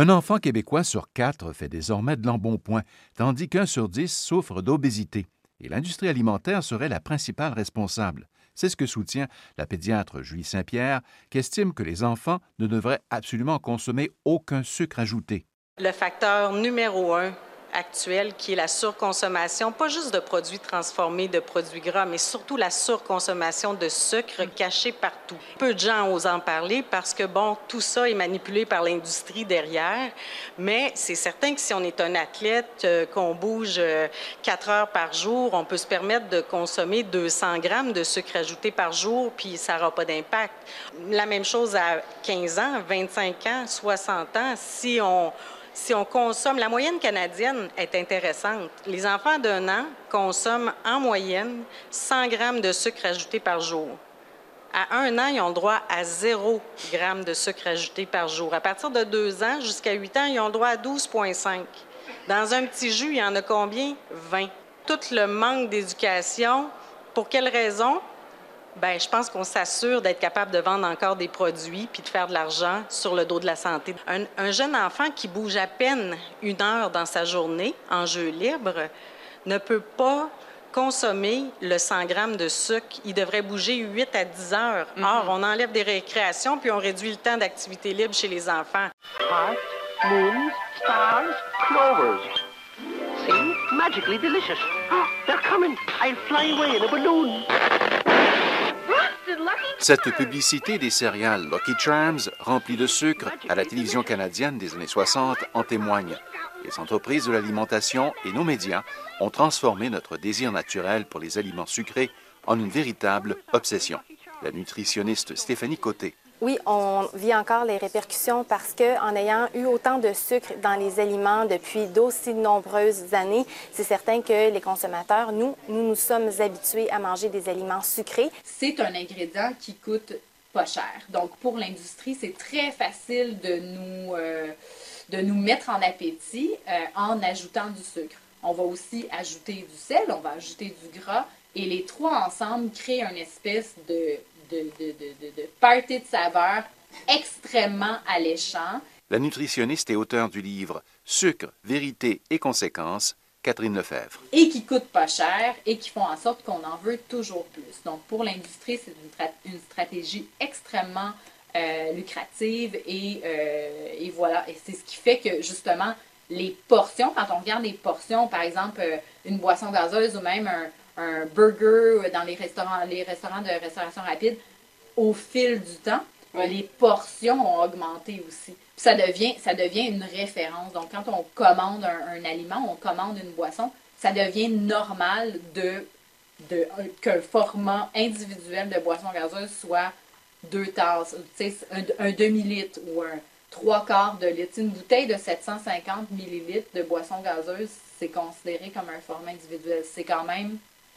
Un enfant québécois sur quatre fait désormais de l'embonpoint, tandis qu'un sur dix souffre d'obésité. Et l'industrie alimentaire serait la principale responsable. C'est ce que soutient la pédiatre Julie Saint-Pierre, qui estime que les enfants ne devraient absolument consommer aucun sucre ajouté. Le facteur numéro un actuelle qui est la surconsommation, pas juste de produits transformés, de produits gras, mais surtout la surconsommation de sucre caché partout. Peu de gens osent en parler parce que, bon, tout ça est manipulé par l'industrie derrière, mais c'est certain que si on est un athlète, euh, qu'on bouge euh, quatre heures par jour, on peut se permettre de consommer 200 grammes de sucre ajouté par jour, puis ça n'aura pas d'impact. La même chose à 15 ans, 25 ans, 60 ans, si on si on consomme, la moyenne canadienne est intéressante. Les enfants d'un an consomment en moyenne 100 grammes de sucre ajouté par jour. À un an, ils ont le droit à 0 grammes de sucre ajouté par jour. À partir de deux ans jusqu'à 8 ans, ils ont le droit à 12,5. Dans un petit jus, il y en a combien? 20. Tout le manque d'éducation, pour quelle raison? Bien, je pense qu'on s'assure d'être capable de vendre encore des produits puis de faire de l'argent sur le dos de la santé. Un, jeune enfant qui bouge à peine une heure dans sa journée en jeu libre ne peut pas consommer le 100 grammes de sucre. Il devrait bouger 8 à 10 heures. Mm-hmm. Or, on enlève des récréations puis on réduit le temps d'activité libre chez les enfants. moons, stars, clovers. See? Magically delicious. they're coming. I'll fly away in a balloon. Cette publicité des céréales Lucky Charms, remplie de sucre, à la télévision canadienne des années 60 en témoigne. Les entreprises de l'alimentation et nos médias ont transformé notre désir naturel pour les aliments sucrés en une véritable obsession. La nutritionniste Stéphanie Côté oui, on vit encore les répercussions parce que en ayant eu autant de sucre dans les aliments depuis d'aussi nombreuses années, c'est certain que les consommateurs, nous, nous nous sommes habitués à manger des aliments sucrés. C'est un ingrédient qui coûte pas cher. Donc pour l'industrie, c'est très facile de nous euh, de nous mettre en appétit euh, en ajoutant du sucre. On va aussi ajouter du sel, on va ajouter du gras et les trois ensemble créent une espèce de de, de, de, de party de saveurs extrêmement alléchant. La nutritionniste et auteure du livre Sucre, vérité et conséquences, Catherine Lefebvre. Et qui coûtent pas cher et qui font en sorte qu'on en veut toujours plus. Donc pour l'industrie, c'est une, une, stratégie extrêmement euh, lucrative et, euh, et, voilà. Et c'est ce qui fait que justement les portions, quand on regarde les portions, par exemple euh, une boisson gazeuse ou même un, un burger dans les restaurants, les restaurants de restauration rapide, au fil du temps, les portions ont augmenté aussi. ça devient, ça devient une référence. Donc, quand on commande un, aliment, on commande une boisson, ça devient normal de, de qu'un format individuel de boisson gazeuse soit deux tasses, un, un demi-litre ou un trois quarts de litre. Une bouteille de 750 millilitres de boisson gazeuse, c'est considéré comme un format individuel. C'est quand même